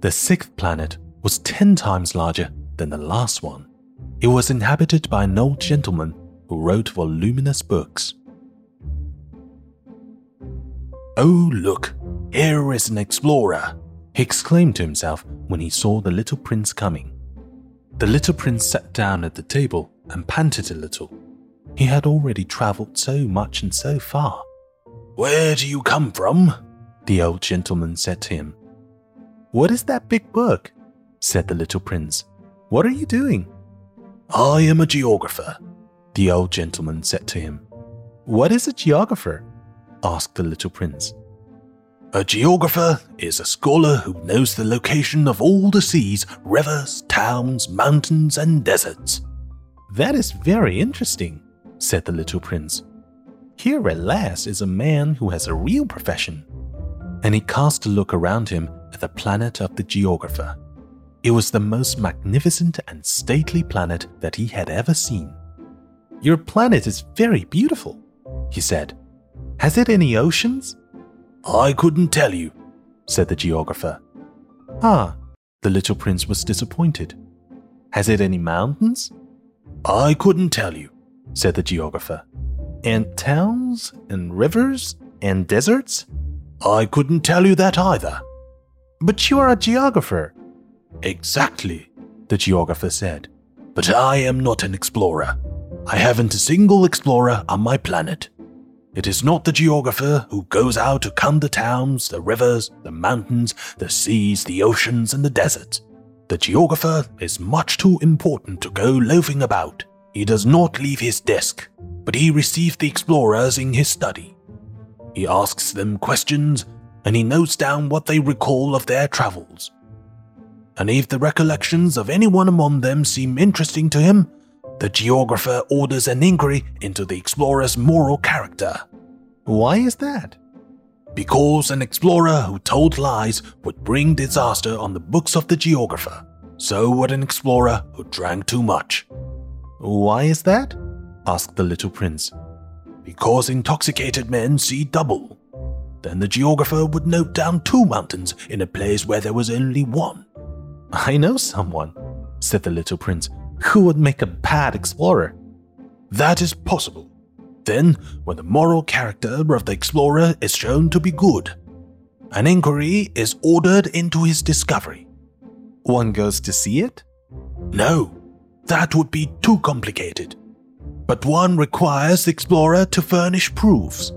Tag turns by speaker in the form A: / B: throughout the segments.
A: The sixth planet was 10 times larger than the last one. It was inhabited by an old gentleman who wrote voluminous books. Oh, look, here is an explorer, he exclaimed to himself when he saw the little prince coming. The little prince sat down at the table and panted a little. He had already travelled so much and so far. Where do you come from? The old gentleman said to him. What is that big book? said the little prince. What are you doing? I am a geographer, the old gentleman said to him. What is a geographer? asked the little prince. A geographer is a scholar who knows the location of all the seas, rivers, towns, mountains, and deserts. That is very interesting, said the little prince. Here at last is a man who has a real profession. And he cast a look around him at the planet of the geographer. It was the most magnificent and stately planet that he had ever seen. Your planet is very beautiful, he said. Has it any oceans? I couldn't tell you, said the geographer. Ah, the little prince was disappointed. Has it any mountains? I couldn't tell you, said the geographer. And towns and rivers and deserts? I couldn't tell you that either. But you are a geographer. Exactly, the geographer said. But I am not an explorer. I haven't a single explorer on my planet. It is not the geographer who goes out to count the towns, the rivers, the mountains, the seas, the oceans, and the deserts. The geographer is much too important to go loafing about. He does not leave his desk, but he receives the explorers in his study. He asks them questions, and he notes down what they recall of their travels. And if the recollections of anyone among them seem interesting to him, the geographer orders an inquiry into the explorer's moral character. Why is that? Because an explorer who told lies would bring disaster on the books of the geographer. So would an explorer who drank too much. Why is that? asked the little prince. Because intoxicated men see double. Then the geographer would note down two mountains in a place where there was only one. I know someone, said the little prince, who would make a bad explorer? That is possible. Then, when the moral character of the explorer is shown to be good, an inquiry is ordered into his discovery. One goes to see it? No, that would be too complicated. But one requires the explorer to furnish proofs.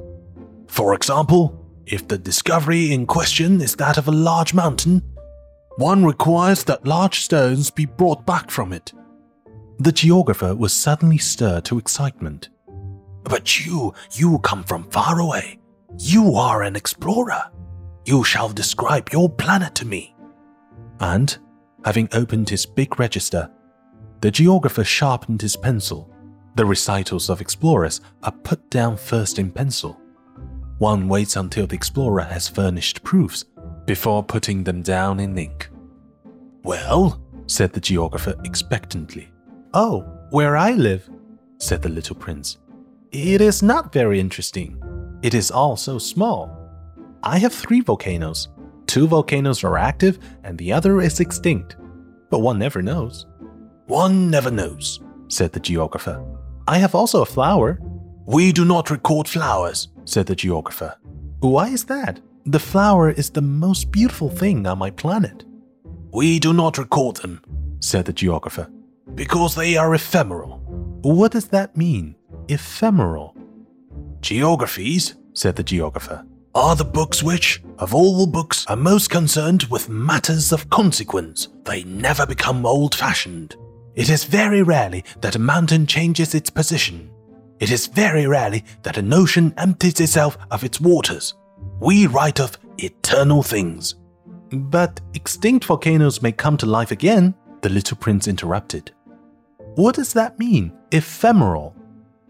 A: For example, if the discovery in question is that of a large mountain, one requires that large stones be brought back from it the geographer was suddenly stirred to excitement. But you, you come from far away. You are an explorer. You shall describe your planet to me. And, having opened his big register, the geographer sharpened his pencil. The recitals of explorers are put down first in pencil. One waits until the explorer has furnished proofs before putting them down in ink. Well, said the geographer expectantly, Oh, where I live, said the little prince. It is not very interesting. It is all so small. I have three volcanoes. Two volcanoes are active and the other is extinct. But one never knows. One never knows, said the geographer. I have also a flower. We do not record flowers, said the geographer. Why is that? The flower is the most beautiful thing on my planet. We do not record them, said the geographer because they are ephemeral. What does that mean? Ephemeral? Geographies, said the geographer, are the books which, of all books, are most concerned with matters of consequence. They never become old fashioned. It is very rarely that a mountain changes its position. It is very rarely that an ocean empties itself of its waters. We write of eternal things. But extinct volcanoes may come to life again, the little prince interrupted. What does that mean? Ephemeral.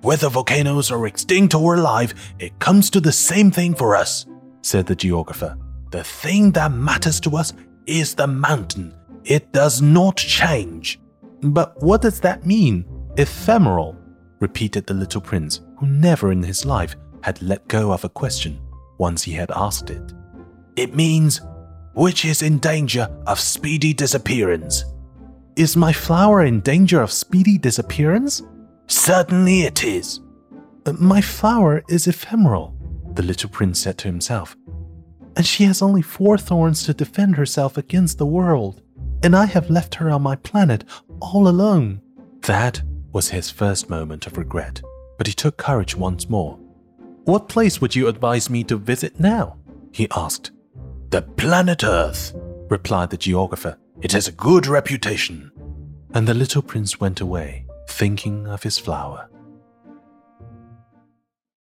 A: Whether volcanoes are extinct or alive, it comes to the same thing for us, said the geographer. The thing that matters to us is the mountain. It does not change. But what does that mean? Ephemeral, repeated the little prince, who never in his life had let go of a question once he had asked it. It means which is in danger of speedy disappearance. Is my flower in danger of speedy disappearance? Certainly it is. Uh, my flower is ephemeral, the little prince said to himself. And she has only four thorns to defend herself against the world, and I have left her on my planet all alone. That was his first moment of regret, but he took courage once more. What place would you advise me to visit now? he asked. The planet Earth, replied the geographer. It has a good reputation. And the little prince went away, thinking of his flower.